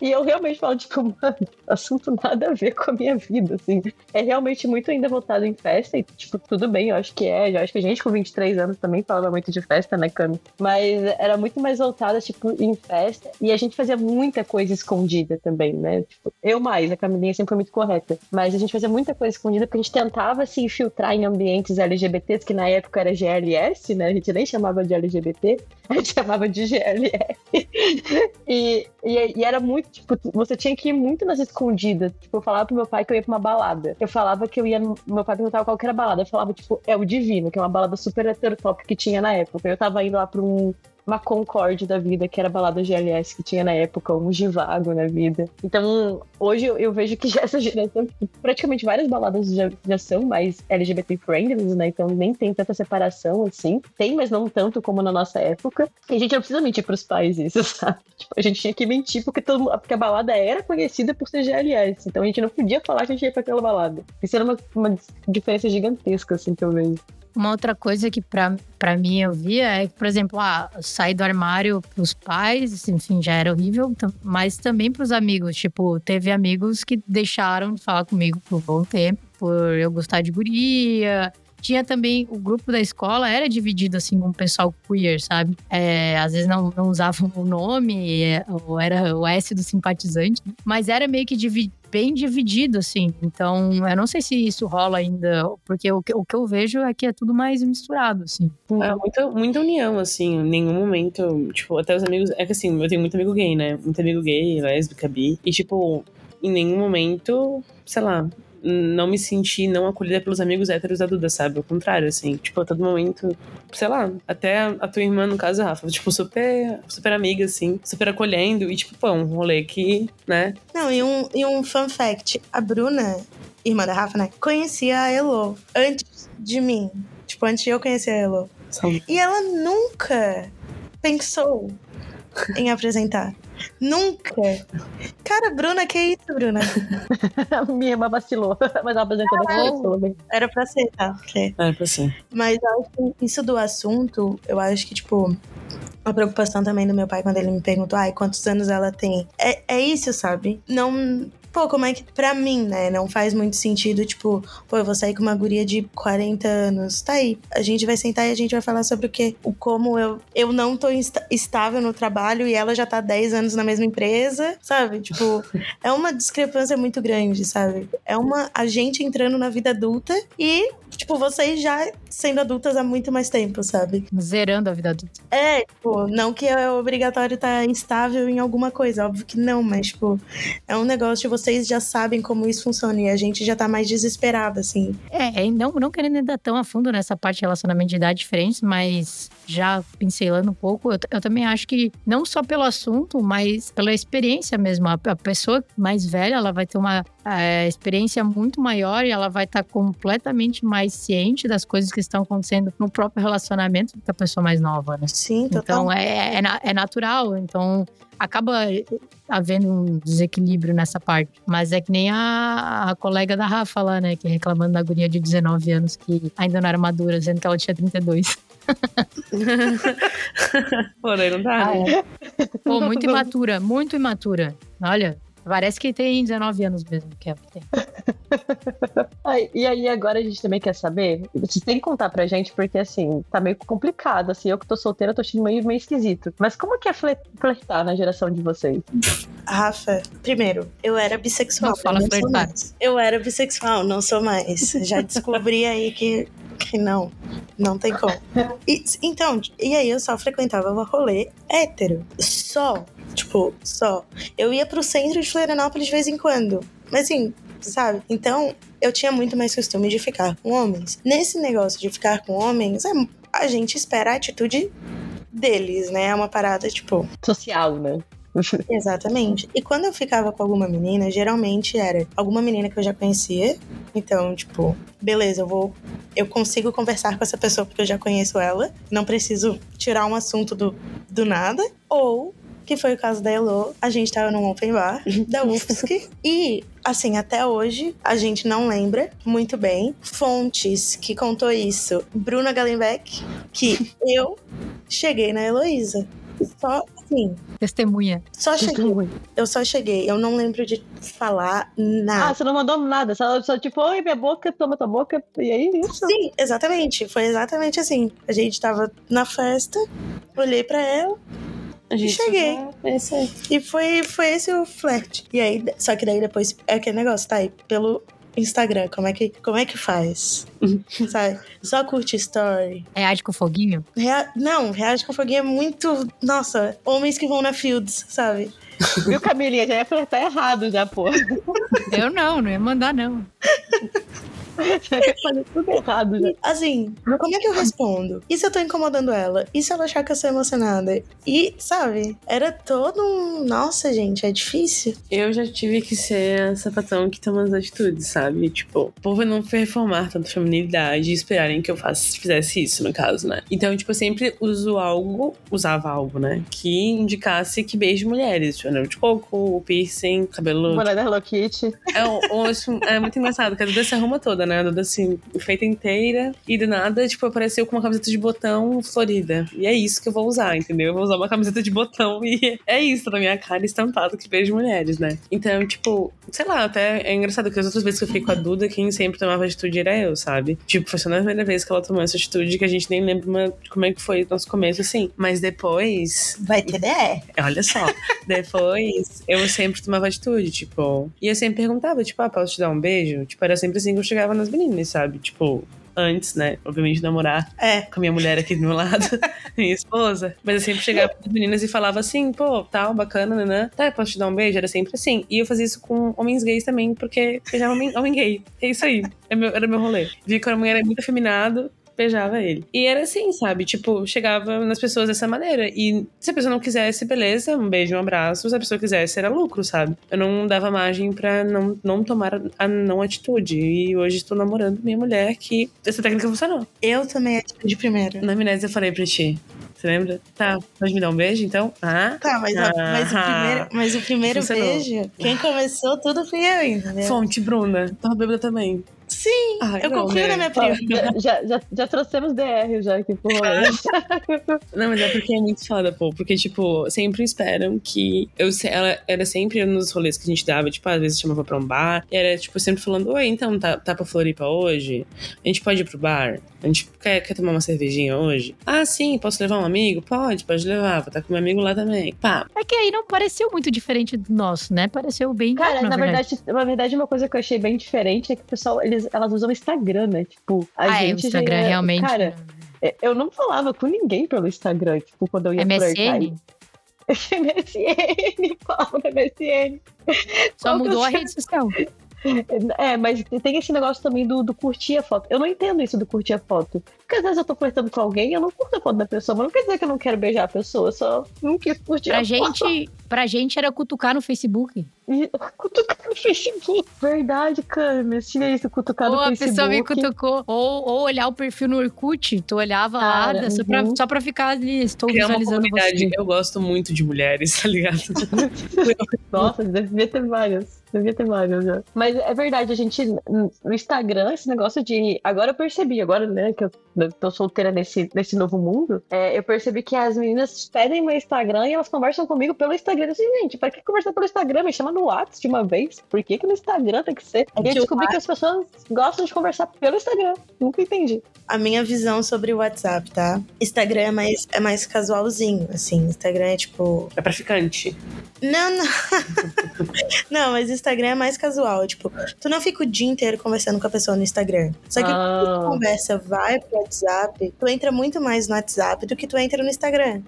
Speaker 2: E eu realmente falo, tipo, *laughs* mano, assunto nada a ver com a minha vida, assim. É realmente muito ainda voltado em festa, e, tipo, tudo bem, eu acho que é. Eu acho que a gente com 23 anos também falava muito de festa, né, Cami? Mas era muito mais voltada, tipo, em festa. E a gente fazia muita coisa escondida também, né? Tipo, eu mais, a Camilinha sempre foi muito correta. Mas a gente fazia muita coisa escondida porque a gente tentava se infiltrar em ambientes LGBTs, que na época era GLS, né? A gente nem chamava de LGBT, *laughs* a gente chamava de GLS. e, e, e era muito, tipo, você tinha que ir muito nas escondidas. Tipo, eu falava pro meu pai que eu ia pra uma balada. Eu falava que eu ia. Meu pai perguntava qual que era a balada. Eu falava, tipo, é o Divino, que é uma balada super heterotop que tinha na época. Eu tava indo lá pra um. Uma Concorde da vida, que era a balada GLS que tinha na época, um Givago na vida. Então, hoje eu, eu vejo que já *laughs* essa geração, praticamente várias baladas já, já são mais LGBT friendly, né? Então nem tem tanta separação assim. Tem, mas não tanto como na nossa época. E a gente não precisa mentir pros pais isso, *laughs* sabe? Tipo, a gente tinha que mentir porque, todo, porque a balada era conhecida por ser GLS. Então a gente não podia falar que a gente ia pra aquela balada. Isso era uma, uma diferença gigantesca, assim, que eu vejo.
Speaker 3: Uma outra coisa que pra mim eu via é que, por exemplo, ah, sair do armário pros pais, enfim, já era horrível, mas também pros amigos. Tipo, teve amigos que deixaram de falar comigo por um bom tempo, por eu gostar de guria. Tinha também o grupo da escola, era dividido assim com o pessoal queer, sabe? É, às vezes não, não usavam o nome, é, ou era o S do simpatizante, mas era meio que divi- bem dividido, assim. Então, eu não sei se isso rola ainda, porque o que, o que eu vejo é que é tudo mais misturado, assim.
Speaker 6: É muita, muita união, assim, em nenhum momento, tipo, até os amigos. É que assim, eu tenho muito amigo gay, né? Muito amigo gay, lésbica, bi. E, tipo, em nenhum momento, sei lá, não me senti não acolhida pelos amigos héteros da Duda, sabe? Ao contrário, assim, tipo, a todo momento, sei lá, até a tua irmã, no caso, Rafa, tipo, super, super amiga, assim, super acolhendo. E, tipo, pô, um rolê que, né?
Speaker 5: Não, e um, e um fun fact: a Bruna, irmã da Rafa, né? Conhecia a Elo antes de mim. Tipo, antes de eu conhecer a Elo.
Speaker 6: São
Speaker 5: E ela nunca pensou em apresentar. Nunca. Cara, Bruna, que isso, Bruna? *laughs*
Speaker 2: Minha irmã vacilou, *laughs* mas ela apresentou daquela pessoa bem.
Speaker 5: Era pra ser, tá?
Speaker 6: É, pra ser.
Speaker 5: Mas acho que isso do assunto, eu acho que, tipo, a preocupação também do meu pai quando ele me perguntou, ai, quantos anos ela tem? É, é isso, sabe? Não. Pô, como é que. Pra mim, né? Não faz muito sentido, tipo, pô, eu vou sair com uma guria de 40 anos. Tá aí. A gente vai sentar e a gente vai falar sobre o quê? O como eu, eu não tô estável no trabalho e ela já tá 10 anos na mesma empresa, sabe? Tipo, é uma discrepância muito grande, sabe? É uma. A gente entrando na vida adulta e tipo, vocês já sendo adultas há muito mais tempo, sabe?
Speaker 3: Zerando a vida adulta.
Speaker 5: É, tipo, não que é obrigatório estar instável em alguma coisa, óbvio que não, mas, tipo, é um negócio vocês já sabem como isso funciona e a gente já tá mais desesperada, assim.
Speaker 3: É, e não, não querendo entrar tão a fundo nessa parte de relacionamento de idade diferentes, mas já pincelando um pouco, eu, eu também acho que não só pelo assunto, mas pela experiência mesmo. A, a pessoa mais velha, ela vai ter uma é, experiência muito maior e ela vai estar completamente mais ciente das coisas que estão acontecendo no próprio relacionamento do que a pessoa mais nova, né?
Speaker 5: Sim, total.
Speaker 3: Então é, é, na- é natural, então acaba havendo um desequilíbrio nessa parte. Mas é que nem a, a colega da Rafa lá, né? Que reclamando da guria de 19 anos que ainda não era madura, sendo que ela tinha 32. *laughs*
Speaker 6: Pô, não dá, né?
Speaker 3: Pô, muito imatura, muito imatura. Olha, parece que tem 19 anos mesmo, que é o que tem. *laughs*
Speaker 2: E aí, agora a gente também quer saber. Vocês têm que contar pra gente, porque assim, tá meio complicado. Assim, eu que tô solteira, eu tô achando meio, meio esquisito. Mas como que é fle- flertar na geração de vocês?
Speaker 5: Rafa, primeiro, eu era bissexual.
Speaker 3: Não fala flertar.
Speaker 5: Eu era bissexual, não sou mais. Já *laughs* descobri aí que, que não, não tem como. E, então, e aí eu só frequentava o rolê hétero. Só, tipo, só. Eu ia pro centro de Florianópolis de vez em quando. Mas assim, sabe? Então, eu tinha muito mais costume de ficar com homens. Nesse negócio de ficar com homens, é- a gente espera a atitude deles, né? É uma parada, tipo,
Speaker 2: Social, né? *laughs*
Speaker 5: Exatamente. E quando eu ficava com alguma menina, geralmente era alguma menina que eu já conhecia. Então, tipo, beleza, eu vou. Eu consigo conversar com essa pessoa porque eu já conheço ela. Não preciso tirar um assunto do, do nada. Ou, que foi o caso da Elo, a gente tava num open bar da UFSC. *laughs* e, assim, até hoje, a gente não lembra muito bem. Fontes que contou isso. Bruna Gallenbeck, que *laughs* eu cheguei na Heloísa. Só, assim,
Speaker 3: Testemunha.
Speaker 5: só cheguei. Eu só cheguei. Eu não lembro de falar
Speaker 2: Ah,
Speaker 5: nada.
Speaker 2: você não mandou nada. Só, só tipo, oi, minha boca, toma tua boca. E aí, isso.
Speaker 5: Sim, exatamente. Foi exatamente assim. A gente tava na festa, olhei pra ela
Speaker 6: A gente
Speaker 5: cheguei.
Speaker 6: tá- É isso aí.
Speaker 5: e foi, foi esse o flerte. E aí, só que daí depois é aquele negócio, tá aí, pelo Instagram, como é que, como é que faz? *laughs* Sabe? Só curte story.
Speaker 3: Reage com foguinho?
Speaker 5: Rea- Não, reage com foguinho é muito. Nossa, homens que vão na Fields, sabe? *laughs*
Speaker 2: Viu, Camilinha? Já ia flertar errado, já, pô.
Speaker 3: Eu não, não ia mandar, não. *laughs* *laughs*
Speaker 2: Fazer tudo errado, já.
Speaker 5: Assim, como é que eu respondo? E se eu tô incomodando ela? E se ela achar que eu sou emocionada? E, sabe, era todo um. Nossa, gente, é difícil.
Speaker 6: Eu já tive que ser a sapatão que toma as atitudes, sabe? Tipo, o povo não reformar tanto feminilidade e esperarem que eu faça, fizesse isso, no caso, né? Então, tipo, eu sempre uso algo, usava algo, né? Que indicasse que beijo mulheres. Tipo, anel de coco, o piercing, cabelo.
Speaker 2: Boné da Hello Kitty.
Speaker 6: É, o- o- isso é muito engraçado, porque a Duda se arruma toda, né? A Duda, assim, feita inteira. E do nada, tipo, apareceu com uma camiseta de botão florida. E é isso que eu vou usar, entendeu? Eu vou usar uma camiseta de botão e é isso na minha cara estampado que beijo mulheres, né? Então, tipo, sei lá, até é engraçado que as outras vezes que eu fiquei com a Duda, quem sempre tomava atitude era eu, sabe? Tipo, foi só na primeira vez que ela tomou essa atitude que a gente nem lembra uma- como é que foi o nosso começo, assim. Mas depois,
Speaker 5: Vai ter DR.
Speaker 6: Olha só, depois eu sempre tomava atitude, tipo. E eu sempre perguntava, tipo, ah, posso te dar um beijo? Tipo, era sempre assim que eu chegava nas meninas, sabe? Tipo, antes, né? Obviamente, namorar
Speaker 5: É.
Speaker 6: com a minha mulher aqui do meu lado, *laughs* minha esposa. Mas eu sempre chegava com as meninas e falava assim, pô, tal, bacana, né? Tá, posso te dar um beijo? Era sempre assim. E eu fazia isso com homens gays também, porque beijava homem, homem gay. É isso aí. É meu, era meu rolê. Vi que a mulher era muito afeminado, beijava ele. E era assim, sabe? Tipo, chegava nas pessoas dessa maneira. E se a pessoa não quisesse, beleza, um beijo, um abraço. Se a pessoa quisesse, era lucro, sabe? Eu não dava margem pra não, não tomar a não atitude. E hoje estou namorando minha mulher que essa técnica funcionou.
Speaker 5: Eu tomei atitude primeiro.
Speaker 6: Na amnésia eu falei pra ti. Você lembra? Tá, pode me dar um beijo então? Ah?
Speaker 5: Tá, mas, a- mas o
Speaker 6: Ah.
Speaker 5: primeiro, mas o primeiro
Speaker 6: Funcionou.
Speaker 5: beijo, quem começou tudo fui eu, entendeu?
Speaker 6: Fonte, Bruna. Tava bêbada também.
Speaker 5: Sim,
Speaker 6: Ai,
Speaker 5: eu
Speaker 6: não,
Speaker 5: confio
Speaker 6: né?
Speaker 5: na minha
Speaker 2: Ó,
Speaker 5: prima.
Speaker 2: já, já, já trouxemos DR já aqui pro rolê. *laughs*
Speaker 6: Não, mas é porque é muito foda, pô. Porque, tipo, sempre esperam que. Eu, ela era sempre nos rolês que a gente dava, tipo, às vezes chamava pra um bar. E era, tipo, sempre falando: Oi, então, tá, tá pra Floripa hoje? A gente pode ir pro bar? A gente quer, quer tomar uma cervejinha hoje? Ah, sim, posso levar um amigo? Pode, pode levar. Vou estar com meu amigo lá também. Pá.
Speaker 3: É que aí não pareceu muito diferente do nosso, né? Pareceu bem.
Speaker 2: Cara,
Speaker 3: na,
Speaker 2: na verdade, na verdade, uma coisa que eu achei bem diferente é que o pessoal, eles elas usam Instagram, né? Tipo, a
Speaker 3: ah,
Speaker 2: gente.
Speaker 3: é, o Instagram
Speaker 2: já-
Speaker 3: realmente.
Speaker 2: Cara, é, eu não falava com ninguém pelo Instagram, tipo, quando eu ia flertar.
Speaker 3: MSN?
Speaker 2: MSN, falava no MSN.
Speaker 3: Só
Speaker 2: que
Speaker 3: mudou
Speaker 2: eu
Speaker 3: a rede social.
Speaker 2: É, mas tem esse negócio também do, do curtir a foto. Eu não entendo isso do curtir a foto. Porque às vezes eu tô flertando com alguém, eu não curto a foto da pessoa, mas não quer dizer que eu não quero beijar a pessoa, eu só não quis curtir
Speaker 3: Pra
Speaker 2: a foto.
Speaker 3: gente, pra gente era cutucar no Facebook.
Speaker 2: E *laughs* cutucar no Facebook. Verdade, Camis. Tinha isso, cutucar
Speaker 3: ou
Speaker 2: no
Speaker 3: a
Speaker 2: Facebook.
Speaker 3: pessoa me cutucou. Ou, ou olhar o perfil no Orkut. Tu olhava
Speaker 2: Cara,
Speaker 3: lá só, pra,
Speaker 2: uhum.
Speaker 3: só pra ficar ali. Estou
Speaker 6: Criar uma
Speaker 3: visualizando
Speaker 6: comunidade.
Speaker 3: você.
Speaker 6: Eu gosto muito de mulheres, *laughs* tá ligado? *laughs*
Speaker 2: Nossa, devia ter várias. Devia ter várias já. Mas é verdade, a gente. No Instagram, esse negócio de. Agora eu percebi, agora, né, que eu tô solteira nesse, nesse novo mundo, é, eu percebi que as meninas pedem meu Instagram e elas conversam comigo pelo Instagram. Eu assim, gente, pra que conversar pelo Instagram? Me chama no WhatsApp de uma vez. Por que, que no Instagram tem que ser?
Speaker 5: É
Speaker 2: E
Speaker 5: que
Speaker 2: eu
Speaker 5: o
Speaker 2: descobri que as pessoas gostam de conversar pelo Instagram. Nunca entendi.
Speaker 5: A minha visão sobre o WhatsApp, tá? Instagram é mais, é mais casualzinho, assim. Instagram é tipo.
Speaker 6: É pra ficante.
Speaker 5: Não, não. *laughs* não, mas Instagram é mais casual. Tipo, tu não fica o dia inteiro conversando com a pessoa no Instagram. Só que
Speaker 2: Ah.
Speaker 5: quando a conversa vai pro WhatsApp, tu entra muito mais no WhatsApp do que tu entra no Instagram.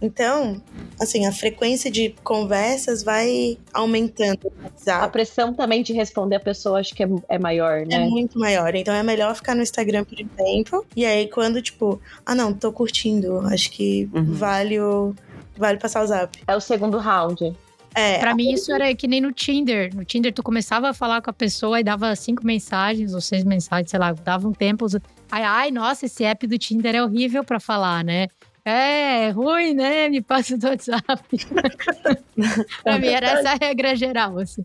Speaker 5: Então, assim, a frequência de conversas vai aumentando no
Speaker 2: A pressão também de responder a pessoa acho que é, é maior,
Speaker 5: É
Speaker 2: né?
Speaker 5: muito maior. Então é melhor ficar no Instagram por um tempo. E aí, quando, tipo, ah, não, tô curtindo. Acho que
Speaker 6: Uhum.
Speaker 5: vale o. Vale passar o zap.
Speaker 2: É o segundo round.
Speaker 5: É,
Speaker 3: Pra mim, isso era que nem no Tinder. No Tinder, tu começava a falar com a pessoa e dava cinco mensagens ou seis mensagens, sei lá, dava um tempo. Ai, ai, nossa, esse app do Tinder é horrível pra falar, né? É, é ruim, né? Me passa do WhatsApp. *laughs* pra mim, era essa a regra geral, assim.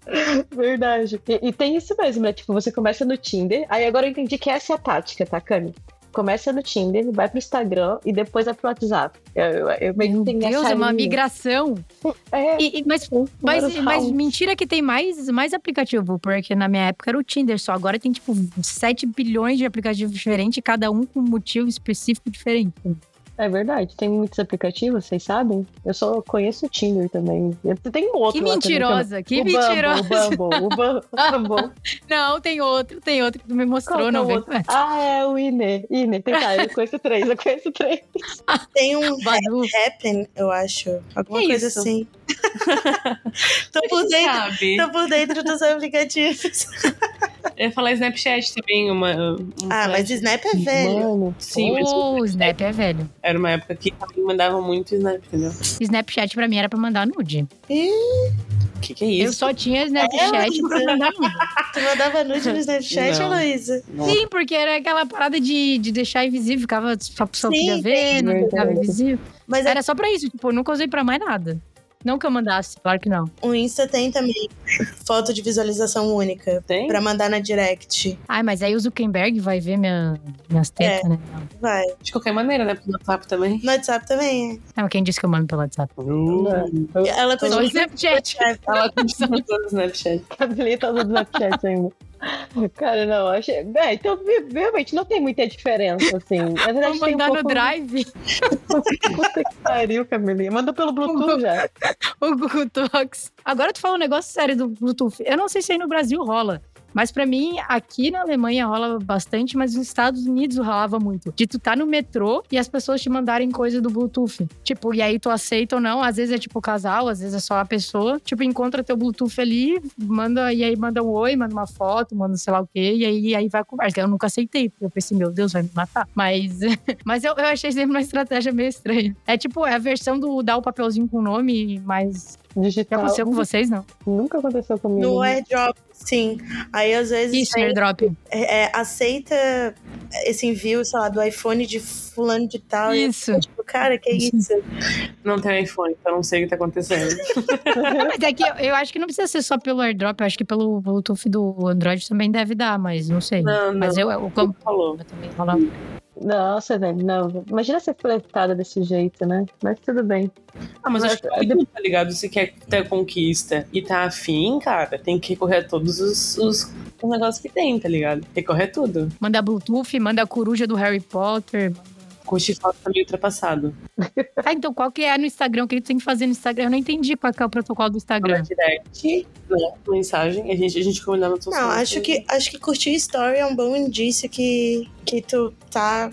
Speaker 2: Verdade. E, e tem isso mesmo, né? Tipo, você começa no Tinder. Aí agora eu entendi que essa é a tática, tá, Cami? Começa no Tinder, vai pro Instagram e depois vai pro WhatsApp. Eu, eu, eu meio
Speaker 3: Meu
Speaker 2: que tenho
Speaker 3: Deus, é uma migração.
Speaker 2: É,
Speaker 3: E- e- mas Mas, mas mentira que tem mais, mais aplicativo, porque na minha época era o Tinder só. Agora tem, tipo, 7 bilhões de aplicativos diferentes, cada um com um motivo específico diferente.
Speaker 2: É verdade, tem muitos aplicativos, vocês sabem? Eu só conheço o Tinder também. Tem um outro
Speaker 3: Que mentirosa, que
Speaker 2: o Bumble,
Speaker 3: mentirosa.
Speaker 2: O Bumble, o Bumble, o *laughs* Bumble.
Speaker 3: Não, tem outro, tem outro que tu me
Speaker 2: Qual
Speaker 3: mostrou,
Speaker 2: que é
Speaker 3: não
Speaker 2: o
Speaker 3: vem.
Speaker 2: Ah, é o Ine. Ine, tem, tá, eu conheço três, eu conheço três. *laughs*
Speaker 5: tem um *laughs*
Speaker 3: Badu.
Speaker 5: Happen, eu acho. Alguma
Speaker 6: Que
Speaker 5: coisa
Speaker 6: isso?
Speaker 5: assim. tô, por dentro, tô por dentro dos aplicativos.
Speaker 6: Eu ia falar Snapchat também, uma. um
Speaker 5: Ah, mas
Speaker 6: flash.
Speaker 5: Snap é velho.
Speaker 2: Mano,
Speaker 6: Sim, mas
Speaker 3: Oh, o Snap é velho.
Speaker 6: era uma época que também mandava muito Snap, entendeu?
Speaker 3: Snapchat pra mim era pra mandar nude.
Speaker 6: O que, que é
Speaker 3: Eu
Speaker 6: isso?
Speaker 3: só tinha Snapchat
Speaker 5: É,
Speaker 3: pra mandar nude. *laughs*
Speaker 5: Tu mandava nude no Snapchat,
Speaker 6: Não.
Speaker 5: Heloísa?
Speaker 3: Sim, porque era aquela parada de, de deixar invisível, ficava só pessoa
Speaker 5: Sim,
Speaker 3: podia ver, não ficava invisível.
Speaker 5: Mas é
Speaker 3: Era só pra isso, tipo, eu nunca usei pra mais nada. Não que eu mandasse, claro que não.
Speaker 5: o Insta tem também foto de visualização única.
Speaker 6: Tem?
Speaker 5: Pra mandar na direct.
Speaker 3: Ai, mas aí o Zuckerberg vai ver minha, minhas tetas,
Speaker 5: É.
Speaker 3: né?
Speaker 5: Vai.
Speaker 6: De qualquer maneira, né? No WhatsApp também.
Speaker 5: No WhatsApp também
Speaker 3: Não, quem disse que eu mando pelo WhatsApp?
Speaker 5: é. Ela
Speaker 3: Só o
Speaker 5: continua.
Speaker 3: Snapchat.
Speaker 6: Ela continua usando o Snapchat.
Speaker 2: Habilita do Snapchat ainda. *laughs* Cara, não, achei. É, então, realmente, não tem muita diferença, assim. Na verdade,
Speaker 3: Vou
Speaker 2: tem um
Speaker 3: mandar no
Speaker 2: pouco...
Speaker 3: Drive *laughs*
Speaker 2: Puta que pariu, Camilinha. Manda pelo Bluetooth já. *laughs*
Speaker 3: o Google Talks. Agora tu fala um negócio sério do Bluetooth. Eu não sei se aí no Brasil rola. Mas pra mim, aqui na Alemanha rola bastante, mas nos Estados Unidos rolava muito. De tu tá no metrô e as pessoas te mandarem coisa do Bluetooth. Tipo, e aí tu aceita ou não. Às vezes é tipo casal, às vezes é só a pessoa. Tipo, encontra teu Bluetooth ali, manda, e aí manda um oi, manda uma foto, manda sei lá o quê, e aí, aí vai a conversa. Eu nunca aceitei, porque eu pensei, meu Deus, vai me matar. Mas, *laughs* mas eu, eu achei sempre uma estratégia meio estranha. É tipo, é a versão do dar o papelzinho com o nome, mas já
Speaker 2: Digital.
Speaker 3: aconteceu com vocês, não?
Speaker 2: Nunca aconteceu comigo.
Speaker 5: No airdrop, sim. Aí às vezes
Speaker 3: Isso,
Speaker 5: tem-
Speaker 3: airdrop.
Speaker 5: é, é, aceita esse envio, sei lá, do iPhone de fulano de tal. E
Speaker 3: Isso.
Speaker 5: eu, tipo, cara, que
Speaker 3: Isso.
Speaker 5: isso?
Speaker 6: Não tem iPhone, então eu não sei o que tá acontecendo. *laughs*
Speaker 3: Mas é que eu, eu acho que não precisa ser só pelo airdrop, eu acho que pelo Bluetooth do Android também deve dar, mas não sei.
Speaker 6: Não, não.
Speaker 3: Mas eu, eu como
Speaker 6: Falou.
Speaker 3: também rola.
Speaker 2: Nossa, velho, não. Imagina ser flertada desse jeito, né? Mas tudo bem.
Speaker 6: Ah, mas acho que
Speaker 2: Mas,
Speaker 6: tudo, tá ligado? Se quer ter conquista e tá afim, cara, tem que recorrer a todos os, os, os negócios que tem, tá ligado? Recorrer a tudo.
Speaker 3: Manda Bluetooth, manda a coruja do Harry Potter.
Speaker 6: Curtir foto tá meio ultrapassado. *laughs*
Speaker 3: Ah, então qual que é no Instagram? O que tu tem que fazer no Instagram? Eu não entendi qual que é o protocolo do Instagram.
Speaker 6: direct, né? Mensagem, a gente, a gente combinava todos
Speaker 5: Não, acho que, acho que curtir story é um bom indício que, que tu tá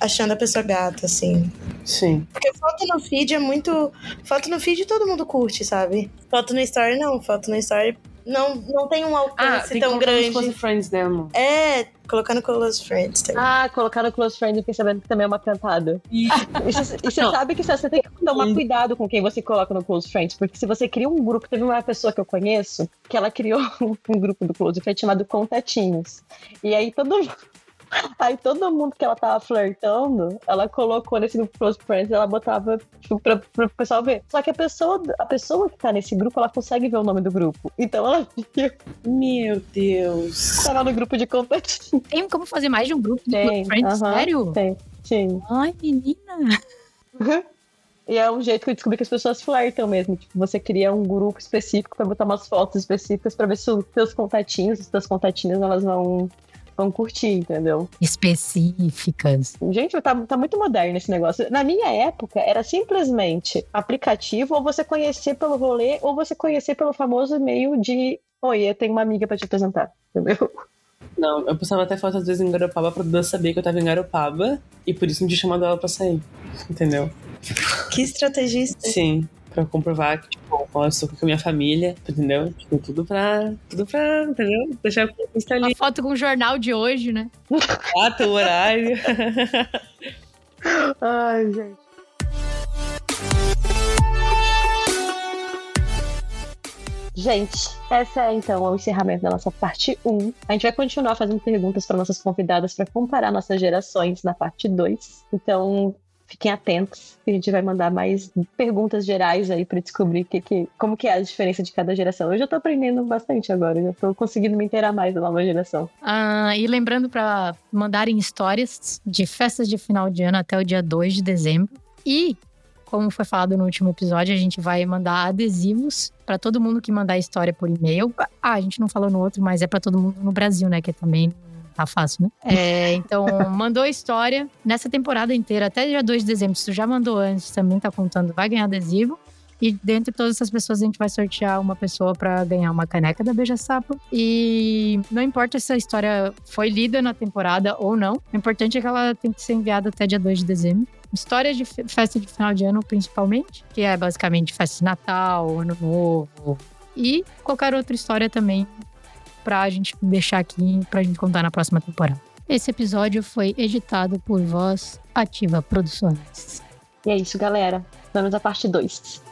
Speaker 5: achando a pessoa gata, assim.
Speaker 6: Sim.
Speaker 5: Porque foto no feed é muito. Foto no feed todo mundo curte, sabe? Foto no story não. Foto no story não, não tem um
Speaker 6: Ah,
Speaker 5: alcance
Speaker 6: que
Speaker 5: tão grande.
Speaker 6: close friends, amor?
Speaker 5: É, colocando close friends também.
Speaker 2: Ah, colocar no Close Friends, eu fiquei sabendo que também é uma cantada.
Speaker 6: E *laughs*
Speaker 2: E você e sabe que você tem que tomar cuidado com quem você coloca no Close Friends, porque se você cria um grupo, teve uma pessoa que eu conheço que ela criou *laughs* um grupo do Close Friends chamado Contatinhos. E aí todo mundo. Aí todo mundo que ela tava flertando, ela colocou nesse grupo Close Friends, ela botava tipo, pra, pro pessoal ver. Só que a pessoa, a pessoa que tá nesse grupo, ela consegue ver o nome do grupo. Então ela via
Speaker 6: Meu Deus.
Speaker 2: tava no grupo de contatinhos.
Speaker 3: Tem como fazer mais de um grupo de
Speaker 2: Tem,
Speaker 3: friends?
Speaker 2: aham.
Speaker 3: Sério?
Speaker 2: Tem, sim.
Speaker 3: Ai, menina.
Speaker 2: E é um jeito que eu descobri que as pessoas flertam mesmo. Tipo, você cria um grupo específico pra botar umas fotos específicas pra ver se os teus contatinhos, as tuas contatinhas, elas vão, vão curtir, entendeu?
Speaker 3: Específicas.
Speaker 2: Gente, tá, tá muito moderno esse negócio. Na minha época, era simplesmente aplicativo, ou você conhecer pelo rolê, ou você conhecer pelo famoso e-mail de Oi, eu tenho uma amiga pra te apresentar, entendeu?
Speaker 6: Não, eu postava até foto às vezes em Garopaba pra Duda saber que eu tava em Garopaba e por isso não tinha chamado ela pra sair. Entendeu?
Speaker 5: Que estrategista.
Speaker 6: Sim. Pra comprovar que, tipo, ó, eu estou com a minha família, entendeu? Tipo, tudo pra. Tudo pra, entendeu? Deixar a conquista ali.
Speaker 3: Uma foto com o jornal de hoje, né?
Speaker 6: Data, o horário. *laughs*
Speaker 2: Ai, gente. Gente, essa é então o encerramento da nossa parte 1. A gente vai continuar fazendo perguntas para nossas convidadas para comparar nossas gerações na parte 2. Então, fiquem atentos, a gente vai mandar mais perguntas gerais aí para descobrir que, que, como que é a diferença de cada geração. Eu já tô aprendendo bastante agora, já tô conseguindo me inteirar mais da nova geração.
Speaker 3: Ah, e lembrando para mandarem histórias de festas de final de ano até o dia 2 de dezembro. E, como foi falado no último episódio, a gente vai mandar adesivos para todo mundo que mandar história por e-mail. Ah, a gente não falou no outro, mas é para todo mundo no Brasil, né? Que também tá fácil, né? É, então, mandou história nessa temporada inteira, até dia 2 de dezembro. Se tu já mandou antes, também tá contando, vai ganhar adesivo. E dentre todas essas pessoas, a gente vai sortear uma pessoa para ganhar uma caneca da Beija Sapo. E não importa se a história foi lida na temporada ou não, o importante é que ela tem que ser enviada até dia 2 de dezembro. Histórias de fe- festa de final de ano, principalmente, que é basicamente festa de Natal, Ano Novo e qualquer outra história também pra gente deixar aqui pra gente contar na próxima temporada. Esse episódio foi editado por Voz Ativa Produções.
Speaker 2: E é isso, galera. Vamos à parte 2.